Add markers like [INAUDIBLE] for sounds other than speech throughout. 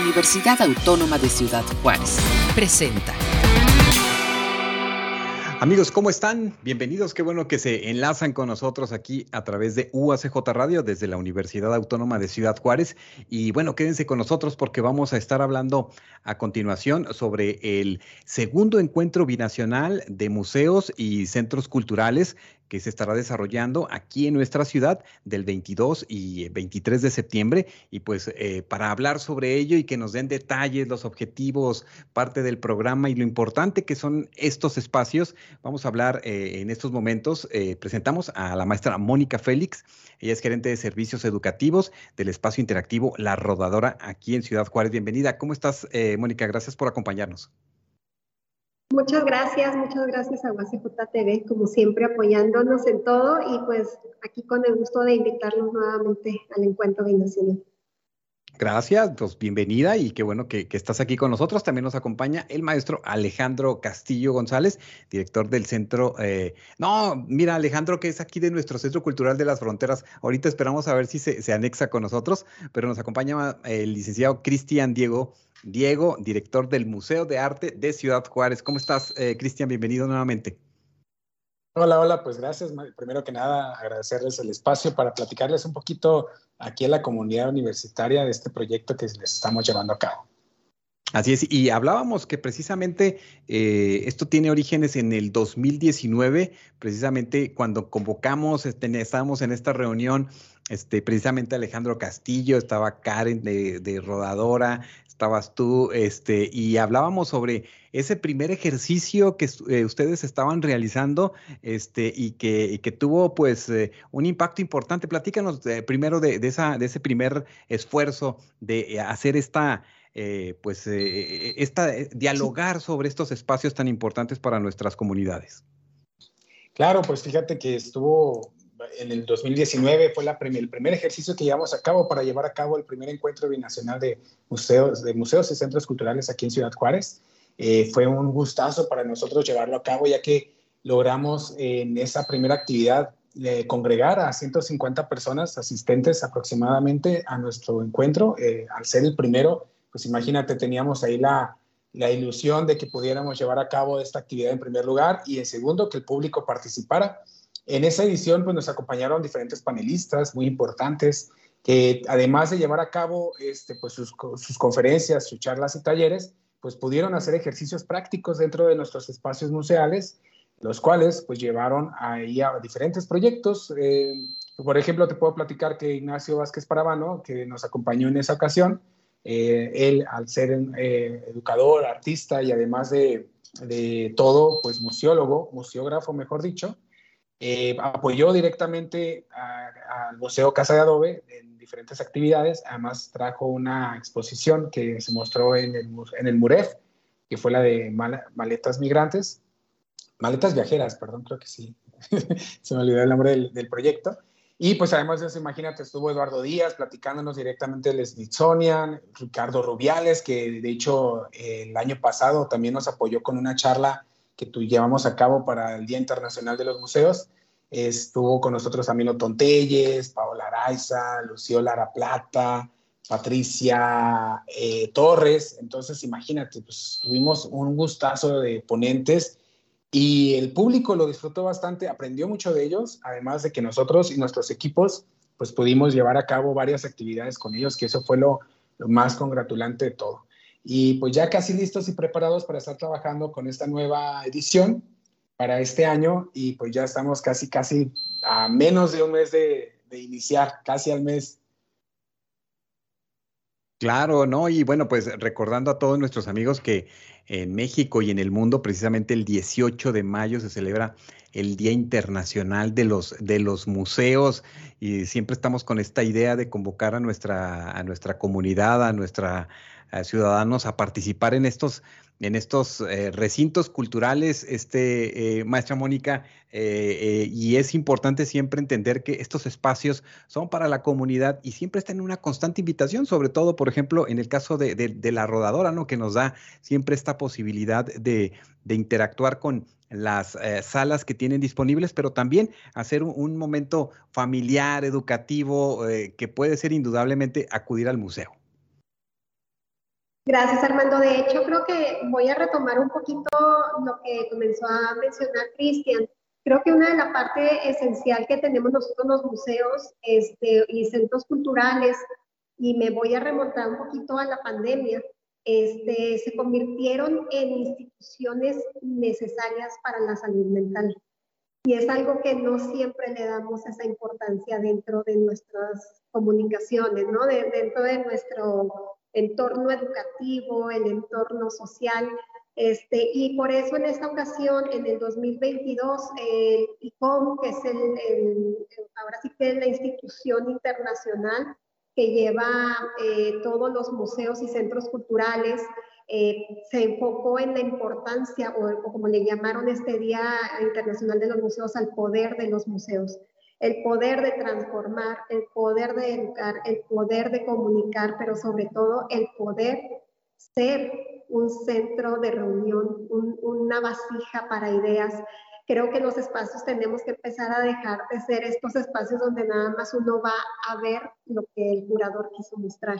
Universidad Autónoma de Ciudad Juárez. Presenta. Amigos, ¿cómo están? Bienvenidos. Qué bueno que se enlazan con nosotros aquí a través de UACJ Radio desde la Universidad Autónoma de Ciudad Juárez. Y bueno, quédense con nosotros porque vamos a estar hablando a continuación sobre el segundo encuentro binacional de museos y centros culturales que se estará desarrollando aquí en nuestra ciudad del 22 y 23 de septiembre. Y pues eh, para hablar sobre ello y que nos den detalles, los objetivos, parte del programa y lo importante que son estos espacios, vamos a hablar eh, en estos momentos. Eh, presentamos a la maestra Mónica Félix. Ella es gerente de servicios educativos del espacio interactivo La Rodadora aquí en Ciudad Juárez. Bienvenida. ¿Cómo estás, Mónica? Gracias por acompañarnos. Muchas gracias, muchas gracias a TV, como siempre apoyándonos en todo y pues aquí con el gusto de invitarlos nuevamente al encuentro binacional. Gracias, pues bienvenida y qué bueno que, estás aquí con nosotros. También nos acompaña el maestro Alejandro Castillo González, director del centro. Eh, no, mira, Alejandro, que es aquí de nuestro Centro Cultural de las Fronteras. Ahorita esperamos a ver si se, se anexa con nosotros, pero nos acompaña el licenciado Cristian Diego Diego, director del Museo de Arte de Ciudad Juárez. ¿Cómo estás, eh, Cristian? Bienvenido nuevamente. Hola, hola, pues gracias. Primero que nada, agradecerles el espacio para platicarles un poquito aquí en la comunidad universitaria de este proyecto que les estamos llevando a cabo. Así es, y hablábamos que precisamente eh, esto tiene orígenes en el 2019, precisamente cuando convocamos, este, estábamos en esta reunión, este, precisamente Alejandro Castillo, estaba Karen de, de Rodadora, estabas tú, este, y hablábamos sobre ese primer ejercicio que eh, ustedes estaban realizando, este, y que, que tuvo pues eh, un impacto importante. Platícanos primero de, esa, de ese primer esfuerzo de hacer esta, eh, pues, esta, dialogar sobre estos espacios tan importantes para nuestras comunidades. Claro, pues fíjate que estuvo en el 2019 fue el primer ejercicio que llevamos a cabo para llevar a cabo el primer encuentro binacional de museos, de museos y centros culturales aquí en Ciudad Juárez. Eh, fue un gustazo para nosotros llevarlo a cabo, ya que logramos en esa primera actividad eh, congregar a 150 personas asistentes aproximadamente a nuestro encuentro. Eh, al ser el primero, pues imagínate, teníamos ahí la, la ilusión de que pudiéramos llevar a cabo esta actividad en primer lugar y en segundo, que el público participara. En esa edición pues, nos acompañaron diferentes panelistas muy importantes que además de llevar a cabo este, pues, sus, conferencias, sus charlas y talleres, pues pudieron hacer ejercicios prácticos dentro de nuestros espacios museales, los cuales pues llevaron ahí a diferentes proyectos. Eh, por ejemplo, te puedo platicar que Ignacio Vázquez Parabano, que nos acompañó en esa ocasión, eh, él al ser eh, educador, artista y además de, de todo, pues museólogo, museógrafo, mejor dicho, eh, apoyó directamente al Museo Casa de Adobe en diferentes actividades. Además, trajo una exposición que se mostró en el, en el MUREF, que fue la de maletas migrantes, maletas viajeras, perdón, creo que sí. [LAUGHS] se me olvidó el nombre del, proyecto. Y pues además de eso, imagínate, estuvo Eduardo Díaz platicándonos directamente del Smithsonian, Ricardo Rubiales, que de hecho el año pasado también nos apoyó con una charla que tú llevamos a cabo para el Día Internacional de los Museos. Estuvo con nosotros Amino Tontelles, Paola Araiza, Lucio Lara Plata, Patricia eh, Torres. Entonces, imagínate, pues tuvimos un gustazo de ponentes y el público lo disfrutó bastante, aprendió mucho de ellos, además de que nosotros y nuestros equipos, pues pudimos llevar a cabo varias actividades con ellos, que eso fue lo, lo más congratulante de todo y pues ya casi listos y preparados para estar trabajando con esta nueva edición para este año y pues ya estamos casi, casi a menos de un mes de, iniciar, casi al mes. Claro, ¿no? Y bueno, pues recordando a todos nuestros amigos que en México y en el mundo, precisamente el 18 de mayo se celebra el Día Internacional de los, de los Museos y siempre estamos con esta idea de convocar a nuestra, a nuestra comunidad, a nuestra ciudadanos a participar en estos, en estos eh, recintos culturales, este, eh, maestra Mónica, eh, y es importante siempre entender que estos espacios son para la comunidad y siempre están en una constante invitación, sobre todo, por ejemplo, en el caso de, la rodadora, ¿no? que nos da siempre esta posibilidad de, interactuar con las salas que tienen disponibles, pero también hacer un momento familiar, educativo, que puede ser indudablemente acudir al museo. Gracias, Armando. De hecho, creo que voy a retomar un poquito lo que comenzó a mencionar Cristian. Creo que una de las partes esencial que tenemos nosotros los museos este, y centros culturales, y me voy a remontar un poquito a la pandemia, este, se convirtieron en instituciones necesarias para la salud mental. Y es algo que no siempre le damos esa importancia dentro de nuestras comunicaciones, ¿no? dentro de nuestro entorno educativo, el entorno social. Este, y por eso en esta ocasión, en el 2022, el ICOM, que es el, ahora sí que es la institución internacional que lleva eh, todos los museos y centros culturales, eh, se enfocó en la importancia, o, como le llamaron este Día Internacional de los Museos, al poder de los museos el poder de transformar, el poder de educar, el poder de comunicar, pero sobre todo el poder ser un centro de reunión, una vasija para ideas. Creo que los espacios tenemos que empezar a dejar de ser estos espacios donde nada más uno va a ver lo que el curador quiso mostrar.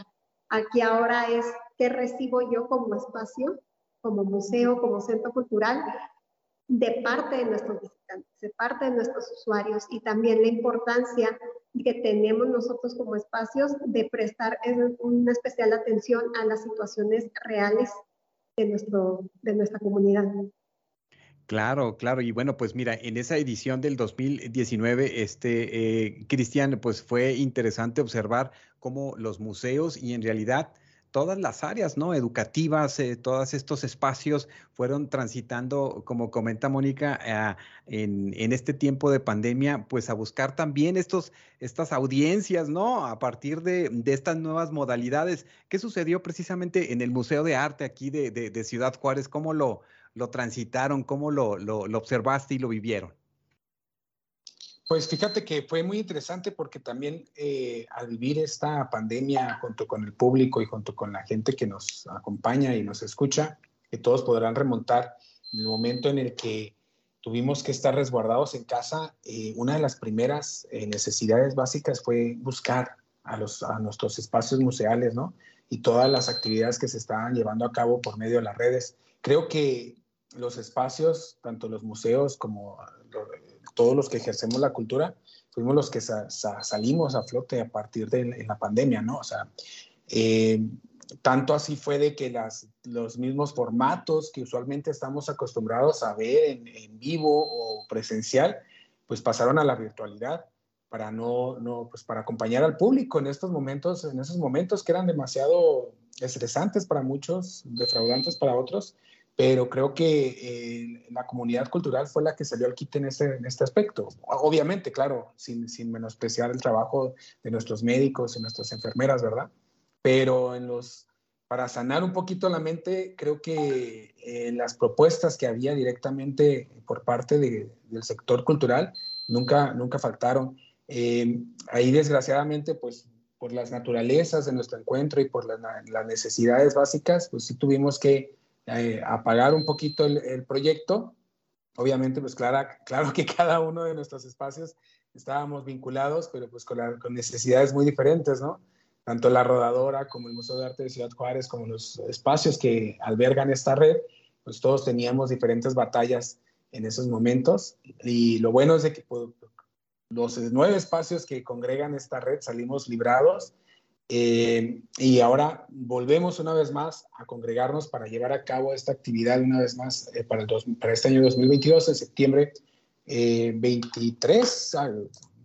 Aquí ahora es qué recibo yo como espacio, como museo, como centro cultural, de parte de nuestros visitantes, de parte de nuestros usuarios y también la importancia que tenemos nosotros como espacios de prestar una especial atención a las situaciones reales de, nuestro, de nuestra comunidad. Claro, claro. Y bueno, pues mira, en esa edición del 2019, este, eh, Cristian, pues fue interesante observar cómo los museos y en realidad todas las áreas, ¿no? Educativas, eh, todos estos espacios fueron transitando, como comenta Mónica, eh, en, en, este tiempo de pandemia, pues a buscar también estos, estas audiencias, ¿no? A partir de, de estas nuevas modalidades. ¿Qué sucedió precisamente en el Museo de Arte aquí de, de, Ciudad Juárez? ¿Cómo lo, lo transitaron? ¿Cómo lo, lo, observaste y lo vivieron? Pues fíjate que fue muy interesante porque también eh, al vivir esta pandemia junto con el público y junto con la gente que nos acompaña y nos escucha, que todos podrán remontar el momento en el que tuvimos que estar resguardados en casa, eh, una de las primeras eh, necesidades básicas fue buscar a, los, a nuestros espacios museales, ¿no? Y todas las actividades que se estaban llevando a cabo por medio de las redes. Creo que los espacios, tanto los museos como todos los que ejercemos la cultura, fuimos los que salimos a flote a partir de la pandemia, ¿no? O sea, eh, tanto así fue de que las, los mismos formatos que usualmente estamos acostumbrados a ver en, vivo o presencial, pues pasaron a la virtualidad para no, no, pues para acompañar al público en estos momentos, en esos momentos que eran demasiado estresantes para muchos, defraudantes para otros, pero creo que eh, la comunidad cultural fue la que salió al quite en este, en este aspecto. Obviamente, claro, sin, sin menospreciar el trabajo de nuestros médicos y nuestras enfermeras, ¿verdad? Pero en los, para sanar un poquito la mente, creo que eh, las propuestas que había directamente por parte de, del sector cultural nunca, nunca faltaron. Eh, ahí, desgraciadamente, pues por las naturalezas de nuestro encuentro y por las necesidades básicas, pues sí tuvimos que eh, apagar un poquito el, proyecto. Obviamente, pues claro, claro que cada uno de nuestros espacios estábamos vinculados, pero pues con, con, necesidades muy diferentes, ¿no? Tanto la rodadora como el Museo de Arte de Ciudad Juárez, como los espacios que albergan esta red, pues todos teníamos diferentes batallas en esos momentos. Y lo bueno es de que pues, los nueve espacios que congregan esta red salimos librados eh, y ahora volvemos una vez más a congregarnos para llevar a cabo esta actividad una vez más eh, para, el para este año 2022, en septiembre 23,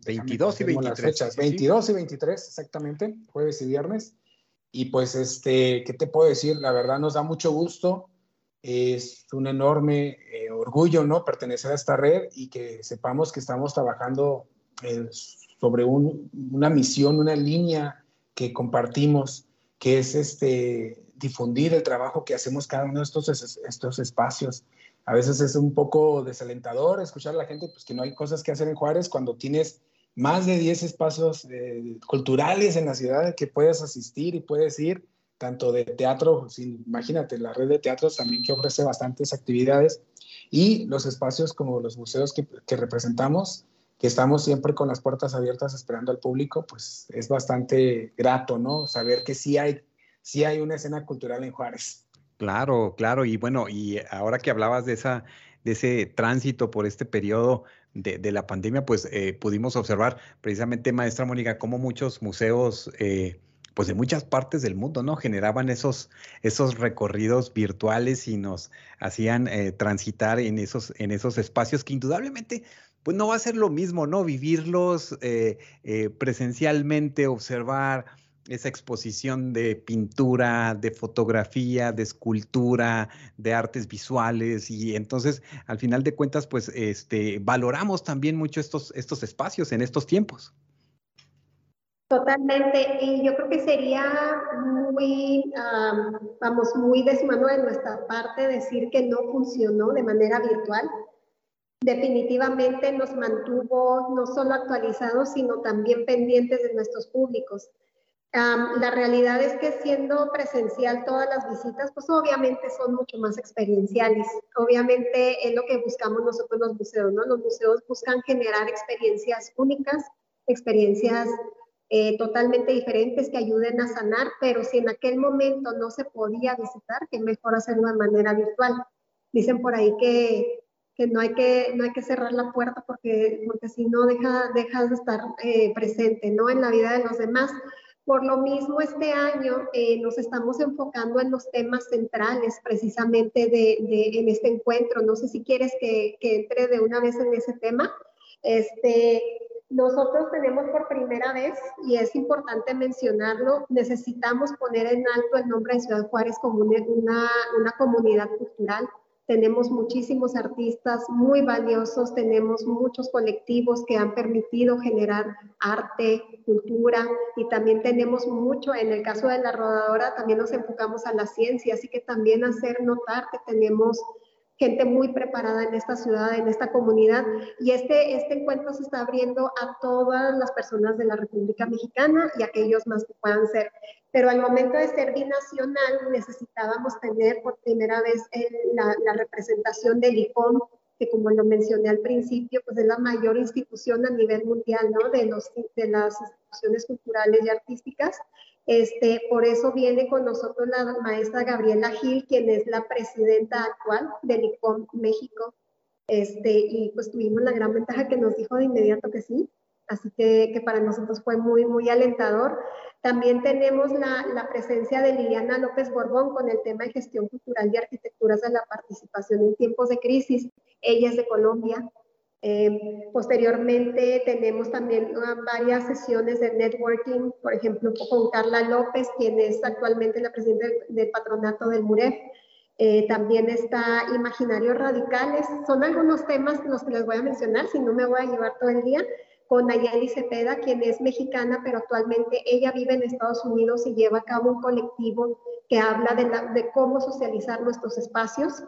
22 y 23. Fechas, 22 y 23, exactamente, jueves y viernes. Y pues, este, ¿qué te puedo decir? La verdad nos da mucho gusto. Es un enorme eh, orgullo, ¿no? Pertenecer a esta red y que sepamos que estamos trabajando sobre un, una misión, una línea que compartimos, que es este, difundir el trabajo que hacemos cada uno de estos, estos espacios. A veces es un poco desalentador escuchar a la gente pues, que no hay cosas que hacer en Juárez cuando tienes más de 10 espacios eh, culturales en la ciudad que puedes asistir y puedes ir, tanto de teatro, imagínate, la red de teatros también que ofrece bastantes actividades, y los espacios como los museos que representamos, que estamos siempre con las puertas abiertas esperando al público, pues es bastante grato, ¿no? Saber que sí hay sí hay una escena cultural en Juárez. Claro, claro, y bueno, y ahora que hablabas de esa, de ese tránsito por este periodo de, la pandemia, pues eh, pudimos observar precisamente, maestra Mónica, cómo muchos museos, eh, pues de muchas partes del mundo, ¿no? Generaban esos, esos recorridos virtuales y nos hacían eh, transitar en esos, en esos espacios que indudablemente pues no va a ser lo mismo, ¿no? Vivirlos presencialmente, observar esa exposición de pintura, de fotografía, de escultura, de artes visuales y entonces al final de cuentas pues este valoramos también mucho estos estos espacios en estos tiempos. Totalmente, y yo creo que sería muy, vamos, muy desmano de nuestra parte decir que no funcionó de manera virtual. Definitivamente nos mantuvo no solo actualizados, sino también pendientes de nuestros públicos la realidad es que siendo presencial todas las visitas, pues obviamente son mucho más experienciales. Obviamente es lo que buscamos nosotros los museos, ¿no? Los museos buscan generar experiencias únicas, experiencias eh, totalmente diferentes que ayuden a sanar, pero si en aquel momento no se podía visitar, que mejor hacerlo de manera virtual. Dicen por ahí que, que, no, hay que no hay que cerrar la puerta porque, porque si no deja, dejas de estar eh, presente ¿no? en la vida de los demás. Por lo mismo, este año eh, nos estamos enfocando en los temas centrales precisamente de, en este encuentro. No sé si quieres que, entre de una vez en ese tema. Este, nosotros tenemos por primera vez, y es importante mencionarlo, necesitamos poner en alto el nombre de Ciudad Juárez como una, una comunidad cultural tenemos muchísimos artistas muy valiosos, tenemos muchos colectivos que han permitido generar arte, cultura y también tenemos mucho, en el caso de la rodadora también nos enfocamos a la ciencia, así que también hacer notar que tenemos gente muy preparada en esta ciudad, en esta comunidad. Y este, este encuentro se está abriendo a todas las personas de la República Mexicana y aquellos más que puedan ser pero al momento de ser binacional necesitábamos tener por primera vez la, representación del ICOM, que como lo mencioné al principio, pues es la mayor institución a nivel mundial, ¿no? De, los, de las instituciones culturales y artísticas. Este, por eso viene con nosotros la maestra Gabriela Gil, quien es la presidenta actual del ICOM México. Este, y pues tuvimos la gran ventaja que nos dijo de inmediato que sí, Así que, para nosotros fue muy, muy alentador. También tenemos la, la, presencia de Liliana López Borbón con el tema de gestión cultural y arquitecturas de la participación en tiempos de crisis. Ella es de Colombia. Eh, posteriormente tenemos también uh, varias sesiones de networking, por ejemplo, con Carla López, quien es actualmente la presidenta del, patronato del MUREF. Eh, también está Imaginarios Radicales. Son algunos temas los que les voy a mencionar, si no me voy a llevar todo el día con Nayeli Cepeda, quien es mexicana, pero actualmente ella vive en Estados Unidos y lleva a cabo un colectivo que habla de, cómo socializar nuestros espacios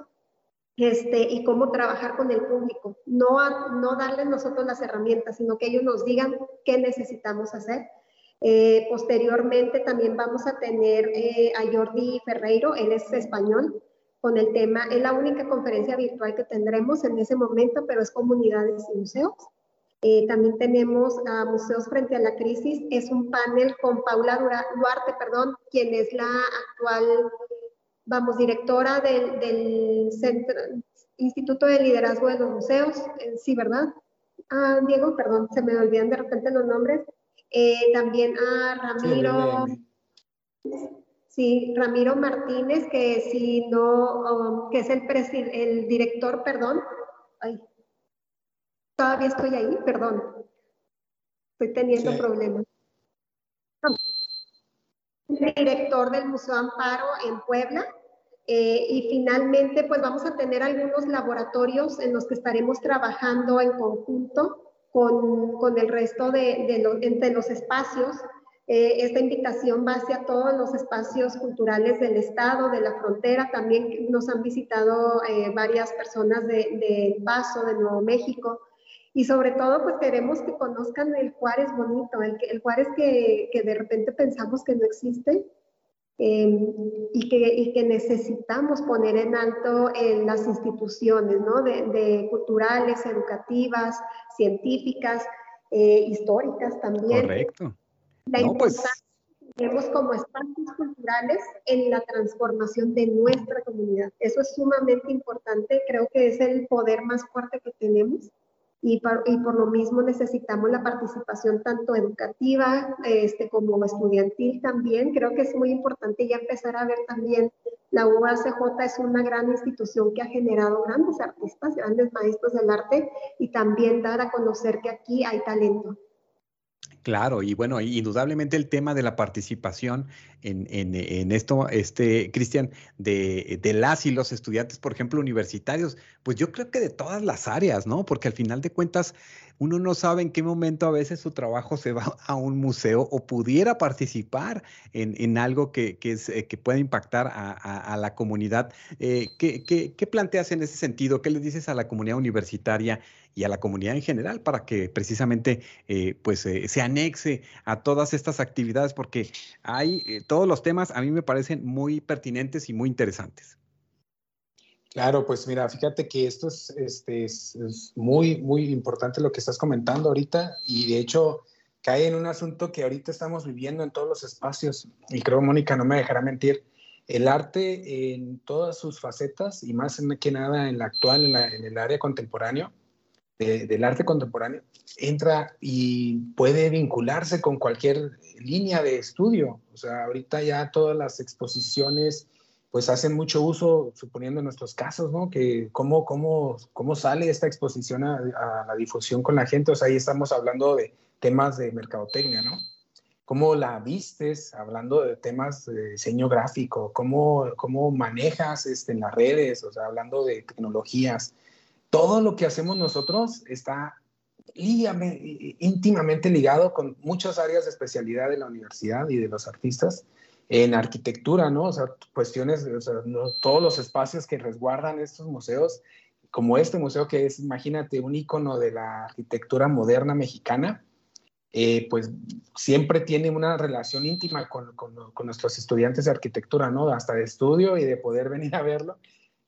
este, y cómo trabajar con el público. No, no darles nosotros las herramientas, sino que ellos nos digan qué necesitamos hacer. Eh, posteriormente también vamos a tener eh, a Jordi Ferreiro, él es español, con el tema, es la única conferencia virtual que tendremos en ese momento, pero es comunidades y museos. Eh, también tenemos a Museos Frente a la Crisis. Es un panel con Paula Duarte, perdón, quien es la actual, vamos, directora del, Centro, Instituto de Liderazgo de los Museos. Eh, sí, ¿verdad? Ah, Diego, perdón, se me olvidan de repente los nombres. Eh, también a Ramiro. Sí, Ramiro Martínez, que si no, um, que es el, el director, perdón, ay, Todavía estoy ahí, perdón. Estoy teniendo problemas. Director del Museo Amparo en Puebla. Eh, y finalmente, pues vamos a tener algunos laboratorios en los que estaremos trabajando en conjunto con, con el resto de, de entre los espacios. Eh, esta invitación va hacia todos los espacios culturales del Estado, de la frontera. También nos han visitado eh, varias personas de, de Paso, de Nuevo México. Y sobre todo, pues queremos que conozcan el Juárez bonito, el, el Juárez que, que, de repente pensamos que no existe em, y, que, y, que, necesitamos poner en alto en las instituciones, ¿no? De, de culturales, educativas, científicas, eh, históricas también. Correcto. La no, pues, tenemos como espacios culturales en la transformación de nuestra comunidad. Eso es sumamente importante, creo que es el poder más fuerte que tenemos y por, y por lo mismo necesitamos la participación tanto educativa este, como estudiantil también. Creo que es muy importante ya empezar a ver también la UACJ es una gran institución que ha generado grandes artistas, grandes maestros del arte y también dar a conocer que aquí hay talento. Claro, y bueno, indudablemente el tema de la participación en, en, esto, este, Cristian, de, de, las y los estudiantes, por ejemplo, universitarios, pues yo creo que de todas las áreas, ¿no? Porque al final de cuentas, uno no sabe en qué momento a veces su trabajo se va a un museo o pudiera participar en, en algo que, que, eh, pueda impactar a, a, la comunidad. Eh, ¿qué, qué, planteas en ese sentido? ¿Qué le dices a la comunidad universitaria? y a la comunidad en general para que precisamente eh, pues se anexe a todas estas actividades porque hay todos los temas a mí me parecen muy pertinentes y muy interesantes. Claro, pues mira, fíjate que esto es, este, es, muy, muy importante lo que estás comentando ahorita y de hecho cae en un asunto que ahorita estamos viviendo en todos los espacios y creo, Mónica, no me dejará mentir, el arte en todas sus facetas y más que nada en la actual, en, en el área contemporáneo, del arte contemporáneo entra y puede vincularse con cualquier línea de estudio. O sea, ahorita ya todas las exposiciones pues hacen mucho uso, suponiendo en nuestros casos, ¿no? Que cómo, cómo, cómo sale esta exposición a, la difusión con la gente. O sea, ahí estamos hablando de temas de mercadotecnia, ¿no? ¿Cómo la vistes? Hablando de temas de diseño gráfico, ¿cómo, cómo manejas este, en las redes? O sea, hablando de tecnologías todo lo que hacemos nosotros está íntimamente ligado con muchas áreas de especialidad de la universidad y de los artistas en arquitectura, ¿no? O sea, cuestiones, o sea, todos los espacios que resguardan estos museos, como este museo que es, imagínate, un icono de la arquitectura moderna mexicana, eh, pues siempre tiene una relación íntima con, con, con, nuestros estudiantes de arquitectura, ¿no? Hasta de estudio y de poder [LAUGHS] venir a verlo.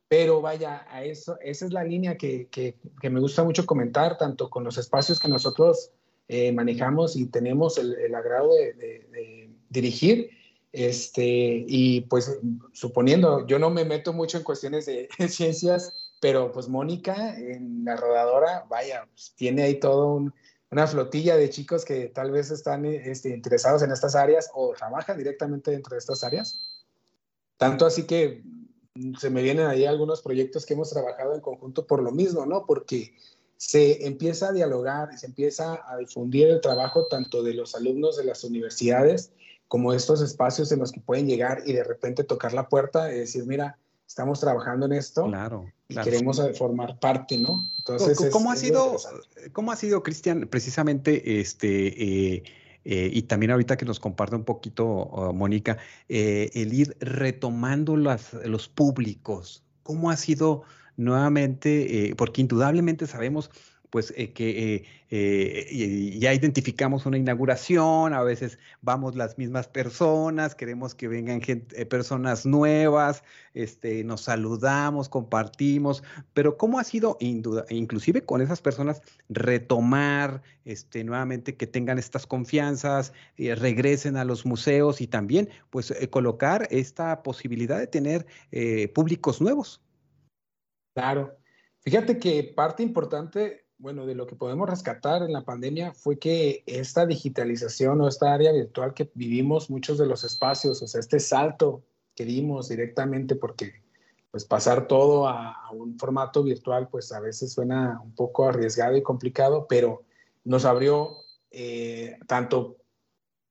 Pero vaya, a eso, esa es la línea que, que, me gusta mucho comentar, tanto con los espacios que nosotros eh, manejamos y tenemos el, el agrado de, de, dirigir. Este, y pues suponiendo, yo no me meto mucho en cuestiones de [LAUGHS] ciencias, pero pues Mónica en la rodadora, vaya, pues, tiene ahí todo una flotilla de chicos que tal vez están este, interesados en estas áreas o trabajan directamente dentro de estas áreas. Tanto así que se me vienen ahí algunos proyectos que hemos trabajado en conjunto por lo mismo, ¿no? Porque se empieza a dialogar, se empieza a difundir el trabajo tanto de los alumnos de las universidades como estos espacios en los que pueden llegar y de repente tocar la puerta y decir, mira, estamos trabajando en esto claro, y queremos formar parte, ¿no? Entonces, ¿cómo, ha sido, ¿cómo ha sido, Cristian, precisamente este... Eh, eh, y también ahorita que nos comparte un poquito, oh, Mónica, eh, el ir retomando las, los públicos. ¿Cómo ha sido nuevamente? Eh, porque indudablemente sabemos pues eh, que eh, eh, ya identificamos una inauguración, a veces vamos las mismas personas, queremos que vengan personas nuevas, este, nos saludamos, compartimos, pero ¿cómo ha sido, inclusive con esas personas, retomar este, nuevamente que tengan estas confianzas, regresen a los museos y también pues colocar esta posibilidad de tener públicos nuevos? Claro. Fíjate que parte importante bueno, de lo que podemos rescatar en la pandemia fue que esta digitalización o esta área virtual que vivimos, muchos de los espacios, o sea, este salto que dimos directamente, porque pues pasar todo a, un formato virtual, pues a veces suena un poco arriesgado y complicado, pero nos abrió eh, tanto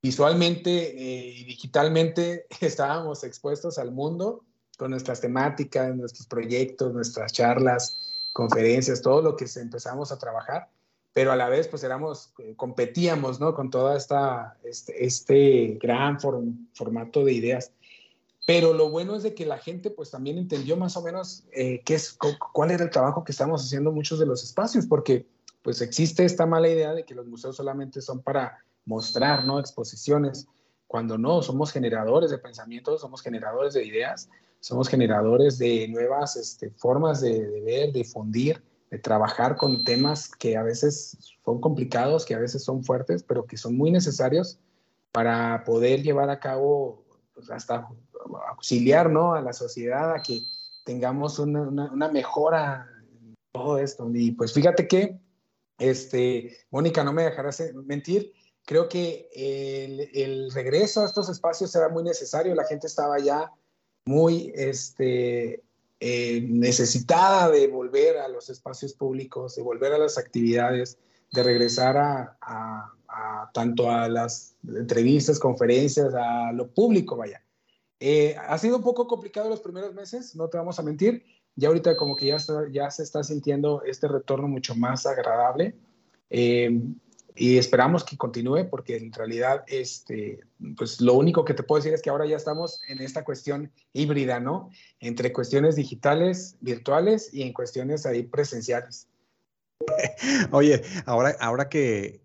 visualmente eh, y digitalmente, [LAUGHS] estábamos expuestos al mundo con nuestras temáticas, nuestros proyectos, nuestras charlas, conferencias, todo lo que empezamos a trabajar, pero a la vez pues éramos, eh, competíamos, ¿no? Con toda esta, este, este gran formato de ideas. Pero lo bueno es de que la gente pues también entendió más o menos eh, qué es, cuál era el trabajo que estamos haciendo muchos de los espacios, porque pues existe esta mala idea de que los museos solamente son para mostrar, ¿no? Exposiciones, cuando no, somos generadores de pensamientos, somos generadores de ideas, somos generadores de nuevas este, formas de, de, ver, de difundir, de trabajar con temas que a veces son complicados, que a veces son fuertes, pero que son muy necesarios para poder llevar a cabo, pues hasta auxiliar ¿no? a la sociedad a que tengamos una, una, mejora en todo esto. Y pues fíjate que, este, Mónica, no me dejarás mentir, creo que el, el, regreso a estos espacios era muy necesario, la gente estaba ya muy este, eh, necesitada de volver a los espacios públicos, de volver a las actividades, de regresar a, a, tanto a las entrevistas, conferencias, a lo público, vaya. Eh, ha sido un poco complicado los primeros meses, no te vamos a mentir. Ya ahorita como que ya, ya se está sintiendo este retorno mucho más agradable. Eh, y esperamos que continúe porque en realidad este pues lo único que te puedo decir es que ahora ya estamos en esta cuestión híbrida no entre cuestiones digitales virtuales y en cuestiones ahí presenciales. [LAUGHS] Oye ahora ahora que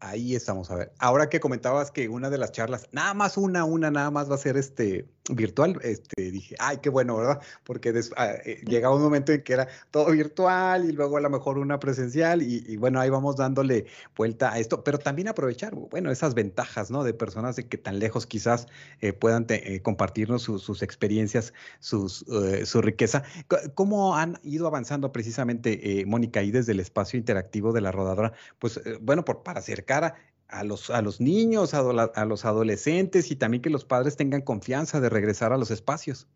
ahí estamos a ver ahora que comentabas que una de las charlas nada más una una nada más va a ser este virtual, este, dije, ay, qué bueno, ¿verdad? Porque ah, eh, llegaba un momento en que era todo virtual y luego a lo mejor una presencial y, bueno, ahí vamos dándole vuelta a esto, pero también aprovechar, bueno, esas ventajas, ¿no? De personas de que tan lejos quizás eh, puedan eh, compartirnos sus experiencias, sus, su riqueza. ¿Cómo han ido avanzando precisamente, Mónica, ahí desde el espacio interactivo de la rodadora? Pues bueno, por, para acercar a los, a los niños, a, los adolescentes y también que los padres tengan confianza de regresar a los espacios.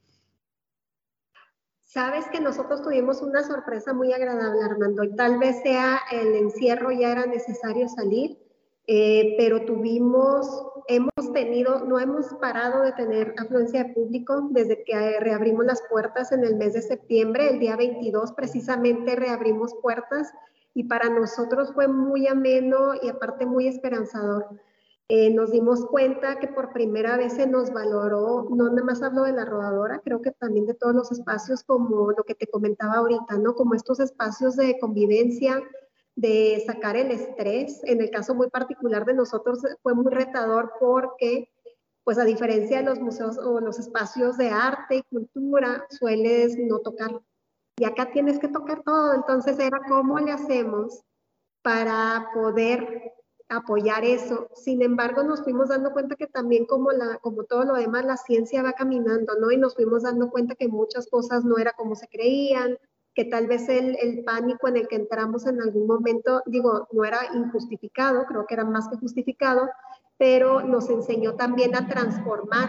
Sabes que nosotros tuvimos una sorpresa muy agradable, Armando, y tal vez sea el encierro, ya era necesario salir, eh, pero tuvimos, hemos tenido, no hemos parado de tener afluencia de público desde que reabrimos las puertas en el mes de septiembre, el día 22 precisamente reabrimos puertas y para nosotros fue muy ameno y aparte muy esperanzador. Eh, nos dimos cuenta que por primera vez se nos valoró, no nada más hablo de la rodadora, creo que también de todos los espacios como lo que te comentaba ahorita, ¿no? Como estos espacios de convivencia, de sacar el estrés. En el caso muy particular de nosotros fue muy retador porque, pues a diferencia de los museos o los espacios de arte y cultura, sueles no tocar y acá tienes que tocar todo. Entonces era cómo le hacemos para poder apoyar eso. Sin embargo, nos fuimos dando cuenta que también como, la, como todo lo demás, la ciencia va caminando, ¿no? Y nos fuimos dando cuenta que muchas cosas no era como se creían, que tal vez el, el pánico en el que entramos en algún momento, digo, no era injustificado, creo que era más que justificado, pero nos enseñó también a transformar,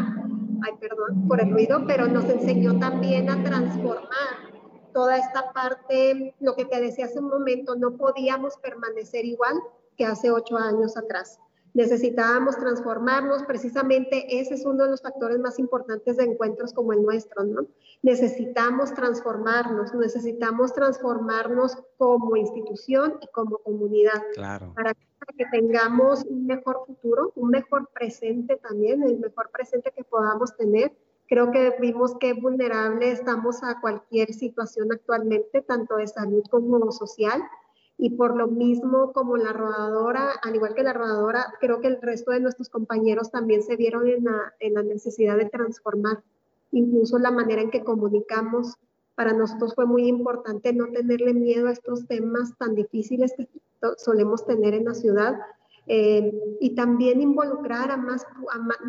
ay, perdón por el ruido, pero nos enseñó también a transformar toda esta parte, lo que te decía hace un momento, no podíamos permanecer igual que hace ocho años atrás. Necesitábamos transformarnos, precisamente ese es uno de los factores más importantes de encuentros como el nuestro, ¿no? Necesitamos transformarnos, necesitamos transformarnos como institución y como comunidad. Claro. Para que tengamos un mejor futuro, un mejor presente también, el mejor presente que podamos tener Creo que vimos que vulnerable estamos a cualquier situación actualmente, tanto de salud como social. Y por lo mismo, como la rodadora, al igual que la rodadora, creo que el resto de nuestros compañeros también se vieron en la, en la necesidad de transformar. Incluso la manera en que comunicamos, para nosotros fue muy importante no tenerle miedo a estos temas tan difíciles que solemos tener en la ciudad, eh, y también involucrar a más,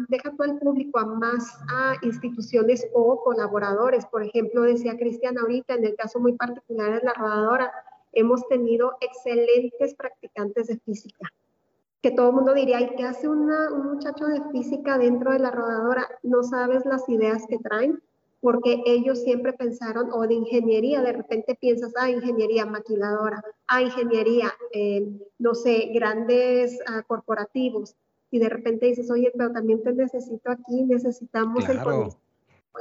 deja todo el público, a más a instituciones o colaboradores. Por ejemplo, decía Cristian ahorita, en el caso muy particular de la rodadora, hemos tenido excelentes practicantes de física, que todo el mundo diría, ¿y qué hace un muchacho de física dentro de la rodadora? No sabes las ideas que traen, porque ellos siempre pensaron, o de ingeniería, de repente piensas, ah, ingeniería maquiladora, ah, ingeniería, eh, no sé, grandes ah, corporativos, y de repente dices, oye, pero también te necesito aquí, necesitamos el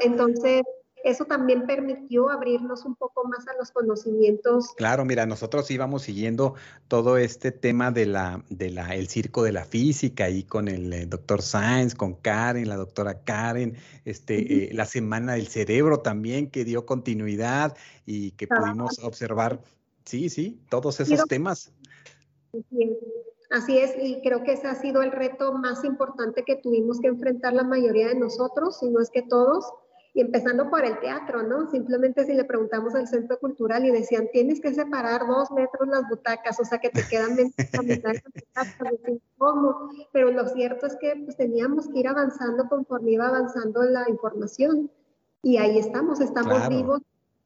Entonces, eso también permitió abrirnos un poco más a los conocimientos. Claro, mira, nosotros íbamos siguiendo todo este tema de la, de la, el circo de la física y con el, eh, doctor Sainz, con Karen, la doctora Karen, este, eh, la semana del cerebro también que dio continuidad y que pudimos observar, sí, sí, todos esos temas. Así es, y creo que ese ha sido el reto más importante que tuvimos que enfrentar la mayoría de nosotros, si no es que todos, Y empezando por el teatro, ¿no? Simplemente si le preguntamos al centro cultural y decían, tienes que separar dos metros las butacas, o sea que te quedan butacas, ¿cómo? Pero lo cierto es que pues, teníamos que ir avanzando conforme iba avanzando la información. Y ahí estamos, estamos vivos,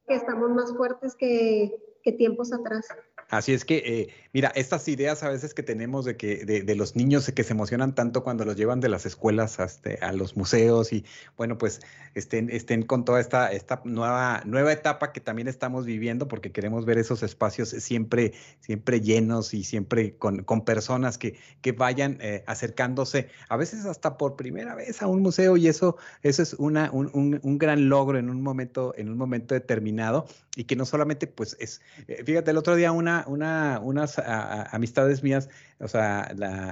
que estamos más fuertes que, que tiempos atrás. Así es que, eh, mira, estas ideas a veces que tenemos de que de, los niños que se emocionan tanto cuando los llevan de las escuelas hasta, a los museos y bueno, pues estén, estén con toda esta, esta nueva, nueva etapa que también estamos viviendo porque queremos ver esos espacios siempre, siempre llenos y siempre con, con personas que, que vayan eh, acercándose, a veces hasta por primera vez a un museo y eso, eso es una, un, un, un gran logro en un momento, en un momento determinado y que no solamente pues es, eh, fíjate, el otro día una una, unas amistades mías, o sea,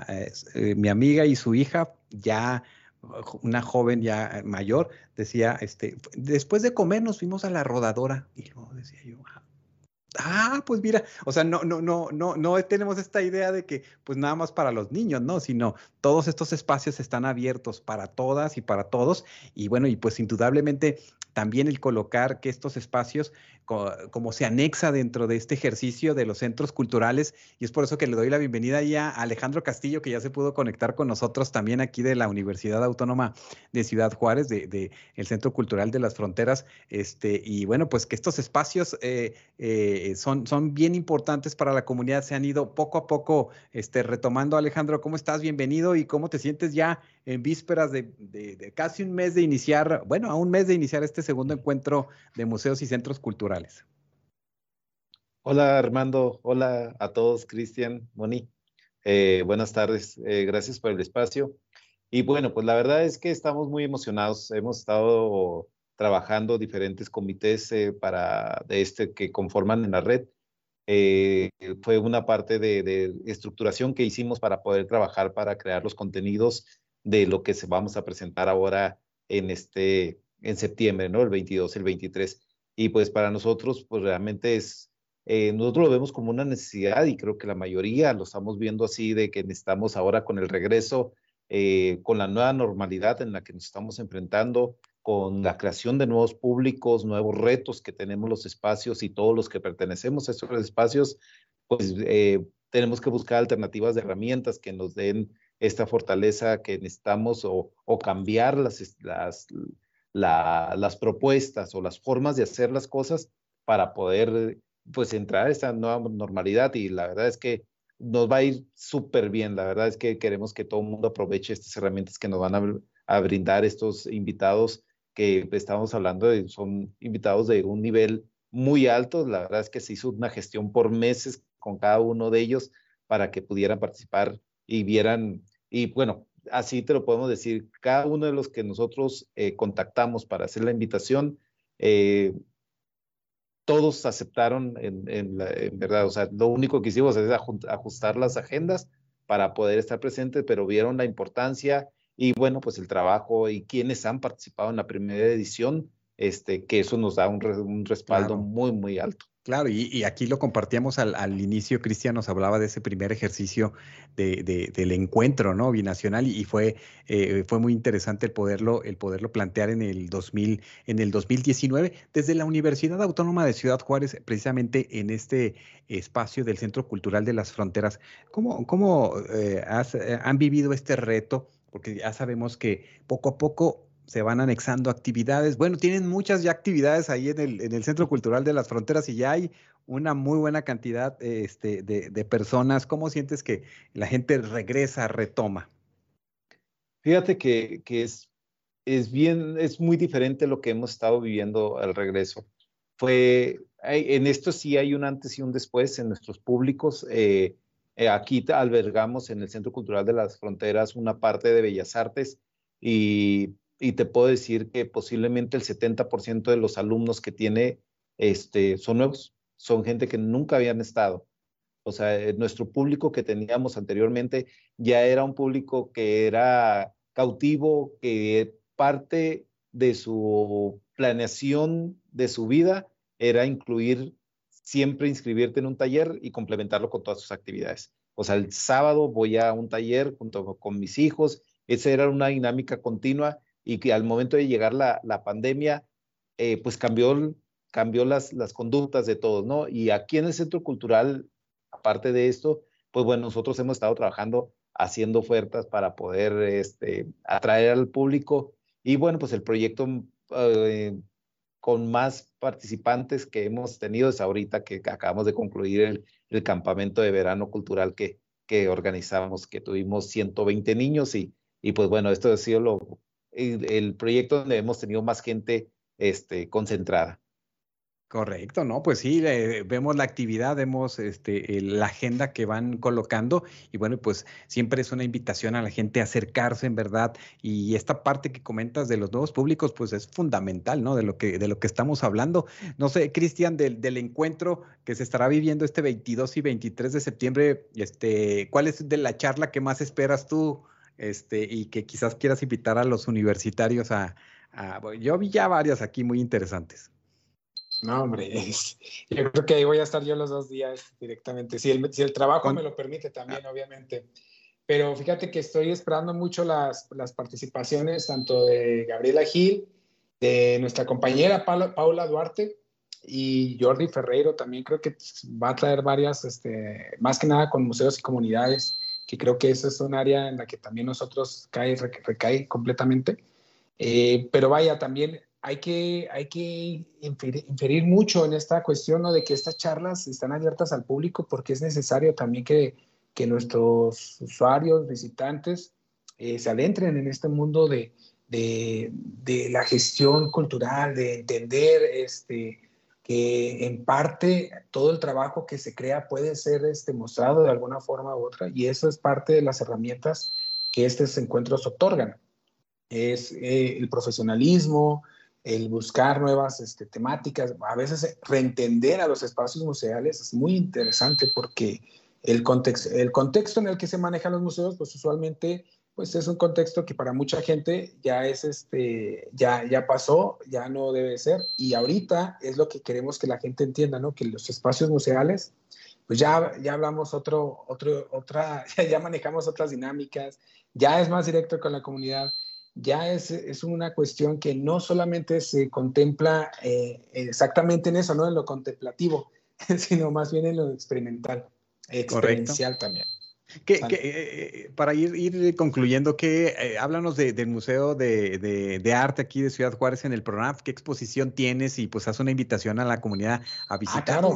eh, mi amiga y su hija, ya una joven ya mayor, decía, este, después de comer nos fuimos a la rodadora. Y luego decía yo, ah, ah, pues mira, o sea, no, no, no, no, no tenemos esta idea de que, pues nada más para los niños, ¿no? Sino todos estos espacios están abiertos para todas y para todos. Y bueno, y pues indudablemente también el colocar que estos espacios como se anexa dentro de este ejercicio de los centros culturales y es por eso que le doy la bienvenida ya a Alejandro Castillo que ya se pudo conectar con nosotros también aquí de la Universidad Autónoma de Ciudad Juárez de, el Centro Cultural de las Fronteras este y bueno pues que estos espacios eh, eh, son son bien importantes para la comunidad se han ido poco a poco este retomando. Alejandro cómo estás bienvenido y cómo te sientes ya en vísperas de, de casi un mes de iniciar bueno a un mes de iniciar este segundo encuentro de museos y centros culturales Hola Armando, hola a todos, Cristian, Moni. Eh, buenas tardes, eh, gracias por el espacio. Y bueno, pues la verdad es que estamos muy emocionados. Hemos estado trabajando diferentes comités eh, para de este que conforman en la red. fue una parte de, de, estructuración que hicimos para poder trabajar para crear los contenidos de lo que se vamos a presentar ahora en este en septiembre, ¿no? El 22, el 23. Y pues para nosotros, pues realmente es, eh, nosotros lo vemos como una necesidad y creo que la mayoría lo estamos viendo así de que necesitamos ahora con el regreso, eh, con la nueva normalidad en la que nos estamos enfrentando, con la creación de nuevos públicos, nuevos retos que tenemos los espacios y todos los que pertenecemos a estos espacios, pues eh, tenemos que buscar alternativas de herramientas que nos den esta fortaleza que necesitamos o, o cambiar las, las, las propuestas o las formas de hacer las cosas para poder pues entrar a esta nueva normalidad y la verdad es que nos va a ir súper bien. La verdad es que queremos que todo el mundo aproveche estas herramientas que nos van a, brindar estos invitados que estamos hablando de, son invitados de un nivel muy alto. La verdad es que se hizo una gestión por meses con cada uno de ellos para que pudieran participar y vieran, y bueno, así te lo podemos decir, cada uno de los que nosotros eh, contactamos para hacer la invitación, eh, todos aceptaron en, verdad, o sea, lo único que hicimos es ajustar las agendas para poder estar presentes, pero vieron la importancia y bueno, pues el trabajo y quienes han participado en la primera edición, este, que eso nos da un, respaldo muy, muy alto. Claro, y, aquí lo compartíamos al, inicio, Cristian nos hablaba de ese primer ejercicio de, del encuentro ¿no? binacional y, fue, eh, fue muy interesante el poderlo, plantear en el, 2000, en el 2019 desde la Universidad Autónoma de Ciudad Juárez, precisamente en este espacio del Centro Cultural de las Fronteras. ¿Cómo, cómo eh, eh, han vivido este reto? Porque ya sabemos que poco a poco se van anexando actividades. Bueno, tienen muchas ya actividades ahí en el, en el Centro Cultural de las Fronteras y ya hay una muy buena cantidad este, de, personas. ¿Cómo sientes que la gente regresa, retoma? Fíjate que, es, es bien, es muy diferente lo que hemos estado viviendo al regreso. Fue, en esto sí hay un antes y un después en nuestros públicos. Eh, eh, aquí albergamos en el Centro Cultural de las Fronteras una parte de Bellas Artes y y te puedo decir que posiblemente el 70% de los alumnos que tiene este, son nuevos, son gente que nunca habían estado. O sea, eh, nuestro público que teníamos anteriormente ya era un público que era cautivo, que parte de su planeación de su vida era incluir, siempre inscribirte en un taller y complementarlo con todas sus actividades. O sea, el sábado voy a un taller junto con mis hijos, esa era una dinámica continua y que al momento de llegar la, la pandemia, eh, pues cambió, cambió las, las conductas de todos, ¿no? Y aquí en el Centro Cultural, aparte de esto, pues bueno, nosotros hemos estado trabajando haciendo ofertas para poder este, atraer al público y bueno, pues el proyecto eh, con más participantes que hemos tenido es ahorita que acabamos de concluir el, el campamento de verano cultural que, que organizamos, que tuvimos 120 niños y, y pues bueno, esto ha sido lo, el, proyecto donde hemos tenido más gente este, concentrada. Correcto, ¿no? Pues sí, vemos la actividad, vemos este, la agenda que van colocando y bueno, pues siempre es una invitación a la gente a acercarse en verdad y esta parte que comentas de los nuevos públicos, pues es fundamental, ¿no? De lo que, de lo que estamos hablando. No sé, Cristian, del, del, encuentro que se estará viviendo este 22 y 23 de septiembre, este, ¿cuál es de la charla que más esperas tú este, y que quizás quieras invitar a los universitarios a, a yo vi ya varias aquí muy interesantes. No, hombre, yo creo que ahí voy a estar yo los dos días directamente, si el, si el trabajo me lo permite también, obviamente. Pero fíjate que estoy esperando mucho las, las participaciones tanto de Gabriela Gil, de nuestra compañera Paula, Paula, Duarte y Jordi Ferreiro también creo que va a traer varias, este, más que nada con museos y comunidades, que creo que eso es un área en la que también nosotros cae, recae completamente. Eh, pero vaya, también hay que, hay que inferir, mucho en esta cuestión ¿no? de que estas charlas están abiertas al público porque es necesario también que, que nuestros usuarios, visitantes, eh, se adentren en este mundo de, de, de, la gestión cultural, de entender este, que en parte todo el trabajo que se crea puede ser este, mostrado de alguna forma u otra y eso es parte de las herramientas que estos encuentros otorgan. Es eh, el profesionalismo, el buscar nuevas este, temáticas, a veces reentender a los espacios museales es muy interesante porque el contexto, el contexto en el que se manejan los museos, pues usualmente pues es un contexto que para mucha gente ya es este, ya, ya pasó, ya no debe ser, y ahorita es lo que queremos que la gente entienda, ¿no? Que los espacios museales, pues ya, ya hablamos otro, otro, otra, [LAUGHS] ya manejamos otras dinámicas, ya es más directo con la comunidad, ya es, es, una cuestión que no solamente se contempla eh, exactamente en eso, ¿no? En lo contemplativo, [LAUGHS] sino más bien en lo experimental, experiencial también. Que, que, eh, para ir, ir, concluyendo, que eh, háblanos de, del Museo de, de, de, Arte aquí de Ciudad Juárez en el programa, qué exposición tienes y pues haz una invitación a la comunidad a visitar. Ah, claro,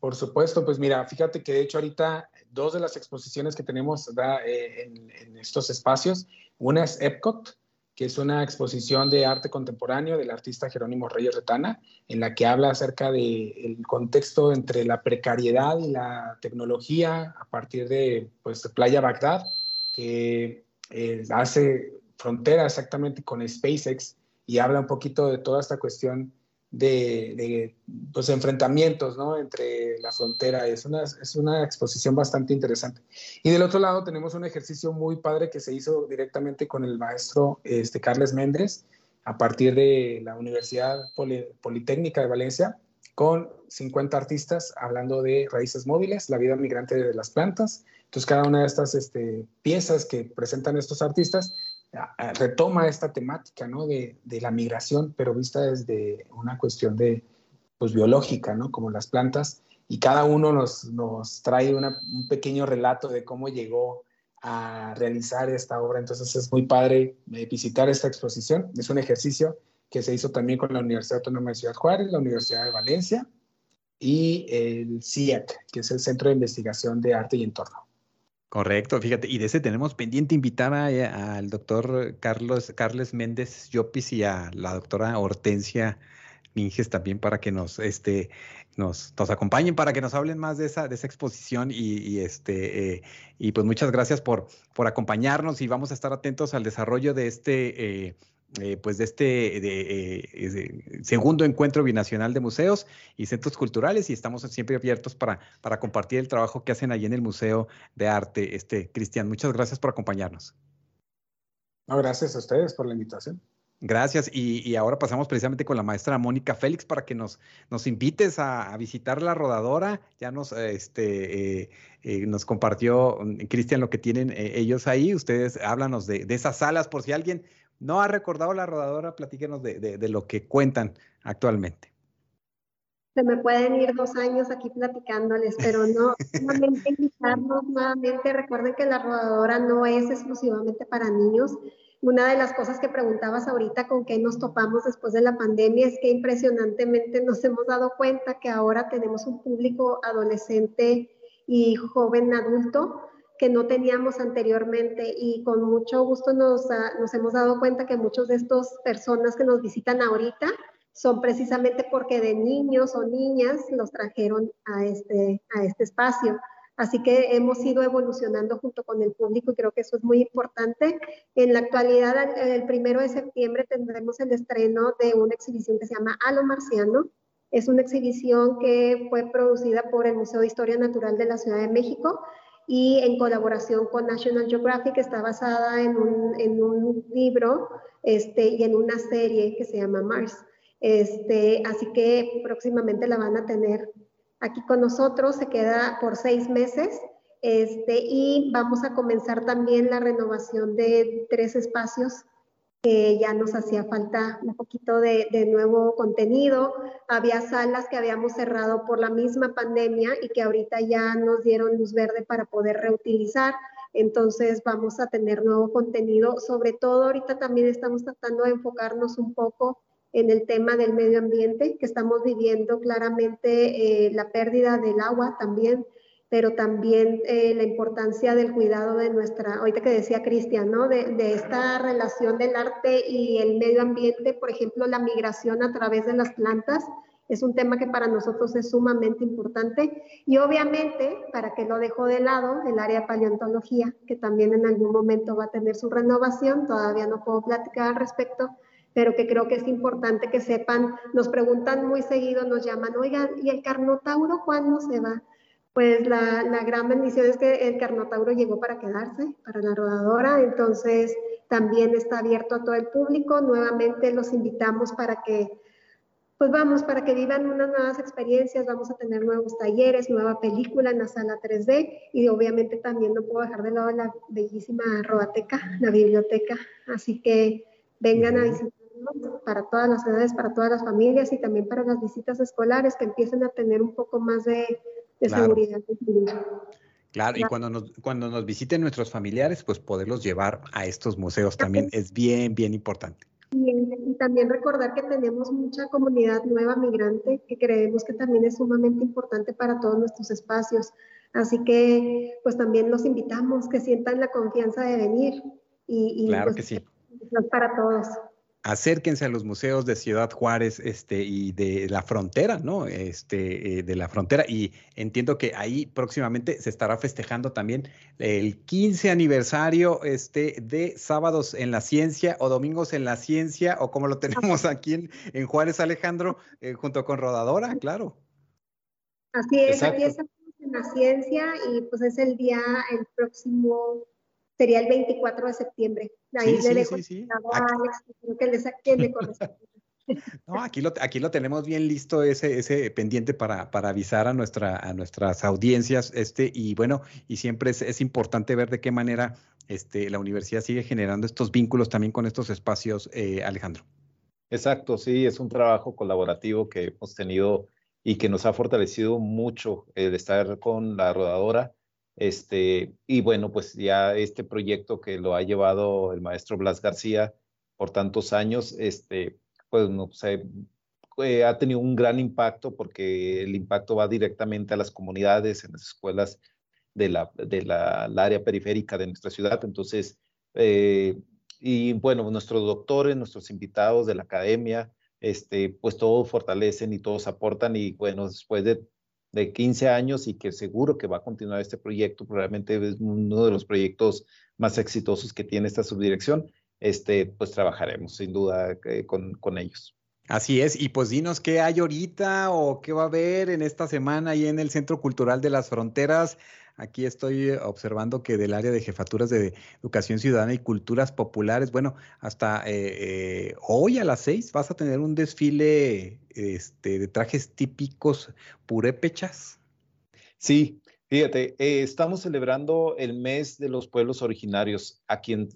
por supuesto, pues mira, fíjate que de hecho ahorita dos de las exposiciones que tenemos da, en, en, estos espacios, una es Epcot, que es una exposición de arte contemporáneo del artista Jerónimo Reyes Retana, en la que habla acerca del contexto entre la precariedad y la tecnología a partir de pues, Playa Bagdad, que eh, hace frontera exactamente con SpaceX y habla un poquito de toda esta cuestión de, de pues, enfrentamientos ¿no? entre la frontera. Es una, es una exposición bastante interesante. Y del otro lado tenemos un ejercicio muy padre que se hizo directamente con el maestro este, Carles Méndez a partir de la Universidad Politécnica de Valencia con 50 artistas hablando de raíces móviles, la vida migrante de las plantas. Entonces, cada una de estas este, piezas que presentan estos artistas retoma esta temática, ¿no? De, de, la migración, pero vista desde una cuestión de, pues, biológica, ¿no? Como las plantas, y cada uno nos, nos trae una, un pequeño relato de cómo llegó a realizar esta obra. Entonces es muy padre eh, visitar esta exposición. Es un ejercicio que se hizo también con la Universidad Autónoma de Ciudad Juárez, la Universidad de Valencia y el CIAC, que es el Centro de Investigación de Arte y Entorno. Correcto, fíjate, y de ese tenemos pendiente invitar eh, al doctor Carlos Carles Méndez Llopis y a la doctora Hortensia Minges también para que nos, este, nos, nos acompañen, para que nos hablen más de esa, de esa exposición y, este, eh, y pues muchas gracias por, por acompañarnos y vamos a estar atentos al desarrollo de este eh, eh, pues de este eh, segundo encuentro binacional de museos y centros culturales y estamos siempre abiertos para, para compartir el trabajo que hacen allí en el Museo de Arte. Este, Cristian, muchas gracias por acompañarnos. No, gracias a ustedes por la invitación. Gracias. Y, ahora pasamos precisamente con la maestra Mónica Félix para que nos, nos invites a, visitar la rodadora. Ya nos, este, eh, nos compartió mm, Cristian lo que tienen ellos ahí. Ustedes háblanos de, de, esas salas por si alguien no ha recordado la rodadora, platíquenos de lo que cuentan actualmente se me pueden ir dos años aquí platicándoles, pero no, [LAUGHS] nuevamente invitarnos nuevamente, recuerden que la rodadora no es exclusivamente para niños. Una de las cosas que preguntabas ahorita con qué nos topamos después de la pandemia es que impresionantemente nos hemos dado cuenta que ahora tenemos un público adolescente y joven adulto que no teníamos anteriormente y con mucho gusto nos, nos hemos dado cuenta que muchos de estas personas que nos visitan ahorita son precisamente porque de niños o niñas los trajeron a este, a este espacio. Así que hemos ido evolucionando junto con el público y creo que eso es muy importante. En la actualidad, el primero de septiembre tendremos el estreno de una exhibición que se llama Halo Marciano. Es una exhibición que fue producida por el Museo de Historia Natural de la Ciudad de México y en colaboración con National Geographic está basada en un, libro este, y en una serie que se llama Mars. Este, así que próximamente la van a tener aquí con nosotros, se queda por seis meses. Este, y vamos a comenzar también la renovación de tres espacios que ya nos hacía falta un poquito de, nuevo contenido. Había salas que habíamos cerrado por la misma pandemia y que ahorita ya nos dieron luz verde para poder reutilizar. Entonces vamos a tener nuevo contenido. Sobre todo ahorita también estamos tratando de enfocarnos un poco en el tema del medio ambiente, que estamos viviendo claramente eh, la pérdida del agua también, pero también eh, la importancia del cuidado de nuestra, ahorita que decía Cristian, ¿no? De, de, esta relación del arte y el medio ambiente, por ejemplo, la migración a través de las plantas, es un tema que para nosotros es sumamente importante y obviamente, para que lo dejo de lado, el área paleontología, que también en algún momento va a tener su renovación, todavía no puedo platicar al respecto, pero que creo que es importante que sepan, nos preguntan muy seguido, nos llaman, oigan, ¿y el Carnotauro cuándo se va? Pues la, la gran bendición es que el Carnotauro llegó para quedarse, para la rodadora, entonces también está abierto a todo el público. Nuevamente los invitamos para que, pues vamos, para que vivan unas nuevas experiencias, vamos a tener nuevos talleres, nueva película en la sala 3D y obviamente también no puedo dejar de lado la bellísima rodateca, la biblioteca, así que vengan a visitar para todas las edades, para todas las familias y también para las visitas escolares que empiecen a tener un poco más de, seguridad. Claro, y cuando nos, cuando nos visiten nuestros familiares, pues poderlos llevar a estos museos también es bien, bien importante. Y, también recordar que tenemos mucha comunidad nueva migrante que creemos que también es sumamente importante para todos nuestros espacios. Así que pues también los invitamos que sientan la confianza de venir. Y, claro pues, que sí. Para todos acérquense a los museos de Ciudad Juárez este, y de la frontera, ¿no? Este, eh, de la frontera. Y entiendo que ahí próximamente se estará festejando también el 15 aniversario este, de Sábados en la Ciencia o Domingos en la Ciencia, o como lo tenemos aquí en, Juárez, Alejandro, eh, junto con Rodadora, claro. Así es, aquí estamos en la ciencia y pues es el día, el próximo sería el 24 de septiembre. Ahí le dejo sí, a Alex, que le, [LAUGHS] No, aquí lo, aquí lo tenemos bien listo, ese, ese pendiente para, para avisar a, nuestra, a nuestras audiencias. Este, y bueno, y siempre es, es, importante ver de qué manera este, la universidad sigue generando estos vínculos también con estos espacios, eh, Alejandro. Exacto, sí, es un trabajo colaborativo que hemos tenido y que nos ha fortalecido mucho el estar con la rodadora este, y bueno, pues ya este proyecto que lo ha llevado el maestro Blas García por tantos años, este, pues no sé, eh, ha tenido un gran impacto porque el impacto va directamente a las comunidades, en las escuelas de la, de la, área periférica de nuestra ciudad. Entonces, eh, y bueno, nuestros doctores, nuestros invitados de la academia, este, pues todos fortalecen y todos aportan y bueno, después de de 15 años y que seguro que va a continuar este proyecto, probablemente es uno de los proyectos más exitosos que tiene esta subdirección, este, pues trabajaremos sin duda eh, con, con ellos. Así es, y pues dinos qué hay ahorita o qué va a haber en esta semana ahí en el Centro Cultural de las Fronteras. Aquí estoy observando que del área de jefaturas de educación ciudadana y culturas populares, bueno, hasta eh, eh, hoy a las seis vas a tener un desfile este, de trajes típicos purépechas. Sí, fíjate, eh, estamos celebrando el mes de los pueblos originarios aquí en,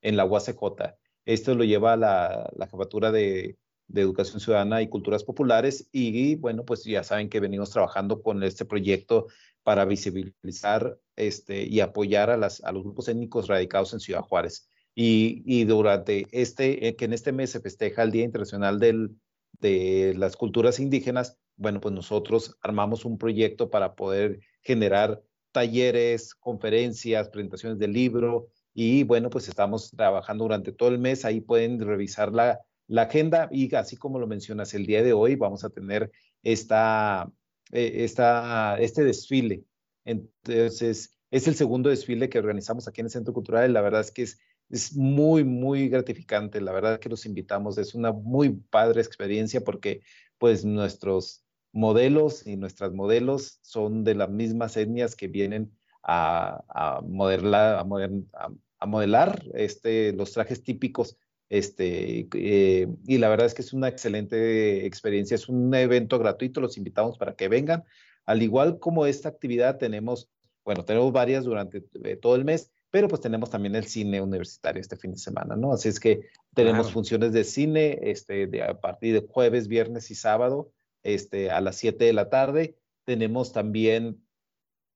en, la UACJ. Esto lo lleva la, la jefatura de, de Educación Ciudadana y Culturas Populares y, bueno, pues ya saben que venimos trabajando con este proyecto para visibilizar este, y apoyar a, las, a los grupos étnicos radicados en Ciudad Juárez. Y, y, durante este, eh, que en este mes se festeja el Día Internacional del, de las Culturas Indígenas, bueno, pues nosotros armamos un proyecto para poder generar talleres, conferencias, presentaciones del libro y bueno, pues estamos trabajando durante todo el mes. Ahí pueden revisar la, la agenda y así como lo mencionas, el día de hoy vamos a tener esta, eh, esta, este desfile. Entonces, es el segundo desfile que organizamos aquí en el Centro Cultural la verdad es que es, es muy, muy gratificante. La verdad que los invitamos. Es una muy padre experiencia porque pues nuestros modelos y nuestras modelos son de las mismas etnias que vienen a, modelar, a, a modelar este, los trajes típicos este, eh, y la verdad es que es una excelente experiencia, es un evento gratuito, los invitamos para que vengan. Al igual como esta actividad tenemos, bueno, tenemos varias durante eh, todo el mes, pero pues tenemos también el cine universitario este fin de semana, ¿no? Así es que tenemos funciones de cine este, de, a partir de jueves, viernes y sábado este, a las 7 de la tarde. Tenemos también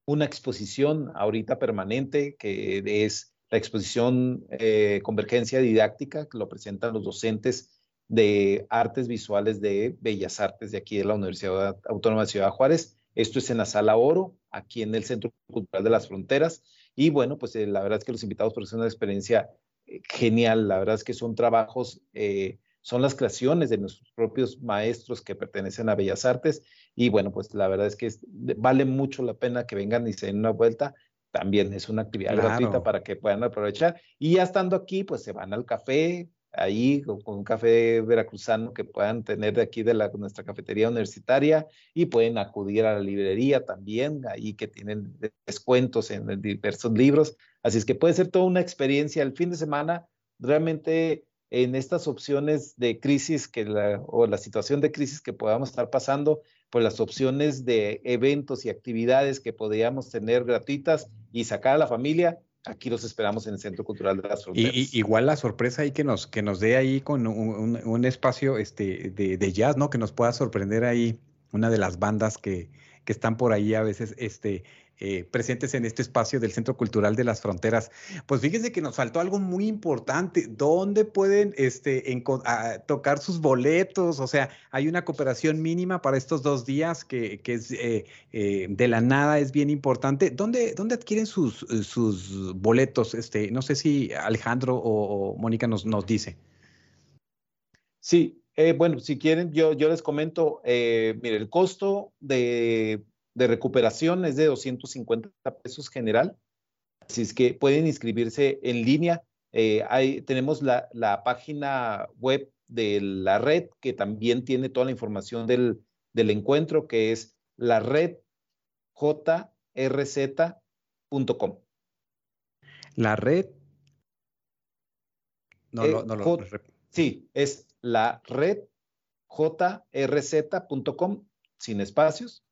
una exposición ahorita permanente que es la exposición eh, Convergencia Didáctica, que lo presentan los docentes de artes visuales de Bellas Artes de aquí de la Universidad Autónoma de Ciudad Juárez. Esto es en la Sala Oro, aquí en el Centro Cultural de las Fronteras. Y bueno, pues eh, la verdad es que los invitados por una experiencia eh, genial. La verdad es que son trabajos, son las creaciones de nuestros propios maestros que pertenecen a Bellas Artes. Y bueno, pues la verdad es que vale mucho la pena que vengan y se den una vuelta también es una actividad gratuita para que puedan aprovechar. Y ya estando aquí, pues se van al café, ahí con, un café veracruzano que puedan tener de aquí de la, nuestra cafetería universitaria y pueden acudir a la librería también, ahí que tienen descuentos en diversos libros. Así es que puede ser toda una experiencia el fin de semana. Realmente en estas opciones de crisis que o la situación de crisis que podamos estar pasando, pues las opciones de eventos y actividades que podríamos tener gratuitas y sacar a la familia, aquí los esperamos en el Centro Cultural de las Fronteras. Y, igual la sorpresa ahí que nos, que nos dé ahí con un, espacio este, de, de, jazz, ¿no? Que nos pueda sorprender ahí una de las bandas que, que están por ahí a veces este, eh, presentes en este espacio del Centro Cultural de las Fronteras. Pues fíjense que nos faltó algo muy importante. ¿Dónde pueden este, tocar sus boletos? O sea, hay una cooperación mínima para estos dos días que, es eh, eh, de la nada, es bien importante. ¿Dónde, adquieren sus, boletos? Este, no sé si Alejandro o, Mónica nos, dice. Sí, bueno, si quieren, yo les comento, mire, el costo de de recuperación es de 250 pesos general. Así es que pueden inscribirse en línea. Eh, tenemos la, página web de la red que también tiene toda la información del, encuentro, que es la red jrz.com. La red. No, no, no, Sí, es la red jrz.com sin espacios.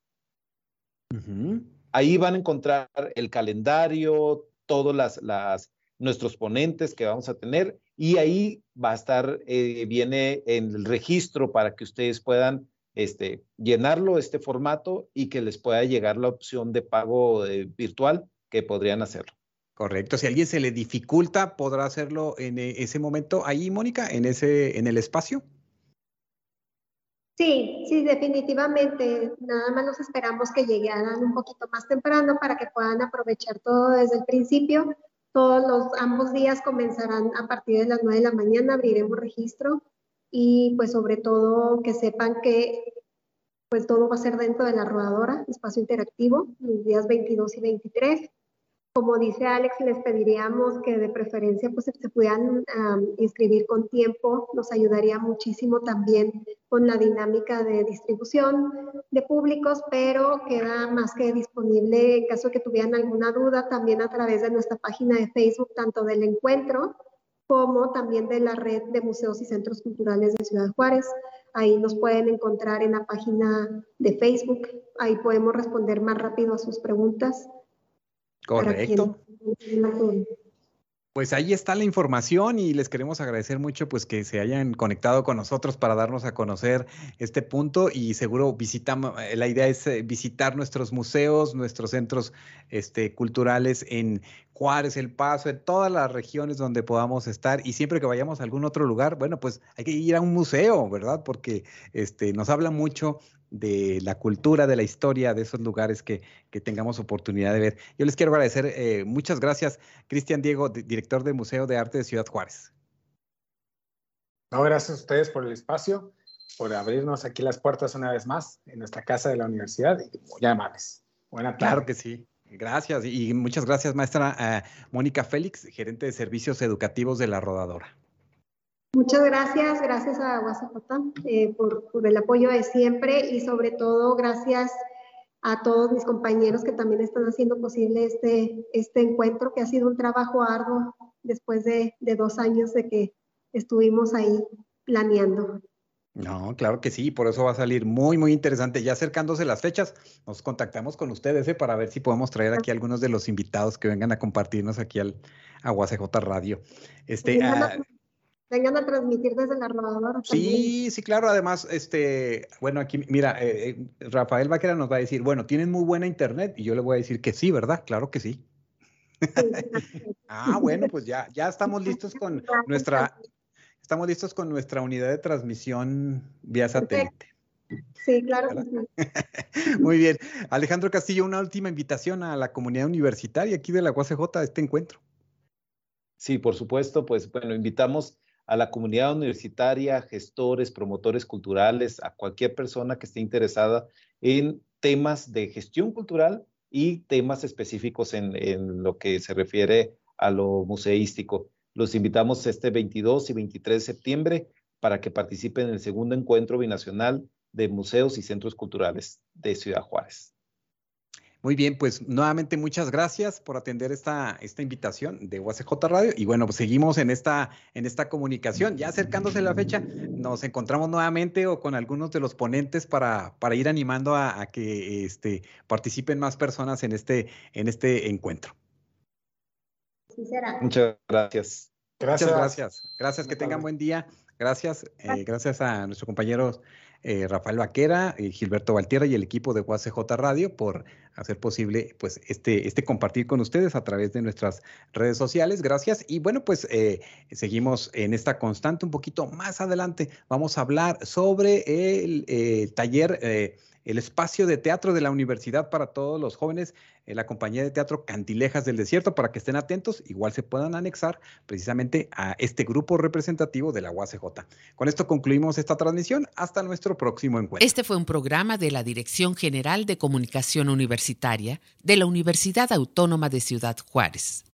Ahí van a encontrar el calendario, todos las, nuestros ponentes que vamos a tener y ahí va a estar, eh, viene en el registro para que ustedes puedan este, llenarlo, este formato y que les pueda llegar la opción de pago eh, virtual que podrían hacerlo. Correcto. Si a alguien se le dificulta, podrá hacerlo en eh, ese momento ahí, Mónica, en ese, en el espacio. Sí, sí, definitivamente. Nada más nos esperamos que llegaran un poquito más temprano para que puedan aprovechar todo desde el principio. Todos los ambos días comenzarán a partir de las 9 de la mañana, abriremos registro y pues sobre todo que sepan que pues todo va a ser dentro de la rodadora, espacio interactivo, los días 22 y 23. Como dice Alex, les pediríamos que de preferencia pues se pudieran inscribir con tiempo, nos ayudaría muchísimo también con la dinámica de distribución de públicos, pero queda más que disponible en caso que tuvieran alguna duda también a través de nuestra página de Facebook, tanto del encuentro como también de la red de museos y centros culturales de Ciudad Juárez. Ahí nos pueden encontrar en la página de Facebook, ahí podemos responder más rápido a sus preguntas. Correcto. Pues ahí está la información y les queremos agradecer mucho pues que se hayan conectado con nosotros para darnos a conocer este punto y seguro visitamos, eh, la idea es eh, visitar nuestros museos, nuestros centros este, culturales en Juárez, El Paso, en todas las regiones donde podamos estar y siempre que vayamos a algún otro lugar, bueno, pues hay que ir a un museo, ¿verdad? Porque este, nos habla mucho de la cultura, de la historia de esos lugares que, tengamos oportunidad de ver. Yo les quiero agradecer, eh, muchas gracias, Cristian Diego, director del Museo de Arte de Ciudad Juárez. No, gracias a ustedes por el espacio, por abrirnos aquí las puertas una vez más en nuestra casa de la universidad y muy amables. Buena tarde. Claro que sí. Gracias y muchas gracias, maestra eh, Mónica Félix, gerente de servicios educativos de la Rodadora. Muchas gracias, gracias a UACJ eh, por, el apoyo de siempre y sobre todo gracias a todos mis compañeros que también están haciendo posible este, este encuentro, que ha sido un trabajo arduo después de, dos años de que estuvimos ahí planeando. No, claro que sí, por eso va a salir muy, muy interesante. Ya acercándose las fechas, nos contactamos con ustedes ¿eh? para ver si podemos traer aquí algunos de los invitados que vengan a compartirnos aquí al a UACJ Radio. Este, vengan a transmitir desde la rodadora. Sí, sí, claro. Además, este, bueno, aquí, mira, eh, eh, Rafael Vaquera nos va a decir, bueno, tienen muy buena internet, y yo le voy a decir que sí, ¿verdad? Claro que sí. [LAUGHS] ah, bueno, pues ya, ya estamos listos con nuestra, estamos listos con nuestra unidad de transmisión vía satélite. Sí, claro que sí. [LAUGHS] Muy bien. Alejandro Castillo, una última invitación a la comunidad universitaria aquí de la UACJ a este encuentro. Sí, por supuesto, pues bueno, invitamos a la comunidad universitaria, gestores, promotores culturales, a cualquier persona que esté interesada en temas de gestión cultural y temas específicos en, lo que se refiere a lo museístico. Los invitamos este 22 y 23 de septiembre para que participen en el segundo encuentro binacional de museos y centros culturales de Ciudad Juárez. Muy bien, pues nuevamente muchas gracias por atender esta, esta invitación de UACJ Radio. Y bueno, pues seguimos en esta, en esta comunicación. Ya acercándose la fecha, nos encontramos nuevamente o con algunos de los ponentes para, para ir animando a, que este, participen más personas en este, en este encuentro. Sí será. Muchas gracias. Gracias. Muchas gracias. Gracias, que tengan buen día. Gracias. Eh, gracias a nuestros compañeros eh, Rafael Vaquera, y Gilberto Valtierra y el equipo de UACJ Radio por hacer posible pues este, este compartir con ustedes a través de nuestras redes sociales. Gracias. Y bueno, pues eh, seguimos en esta constante un poquito más adelante. Vamos a hablar sobre el, taller el espacio de teatro de la universidad para todos los jóvenes, en la compañía de teatro Cantilejas del Desierto, para que estén atentos, igual se puedan anexar precisamente a este grupo representativo de la UACJ. Con esto concluimos esta transmisión. Hasta nuestro próximo encuentro. Este fue un programa de la Dirección General de Comunicación Universitaria de la Universidad Autónoma de Ciudad Juárez.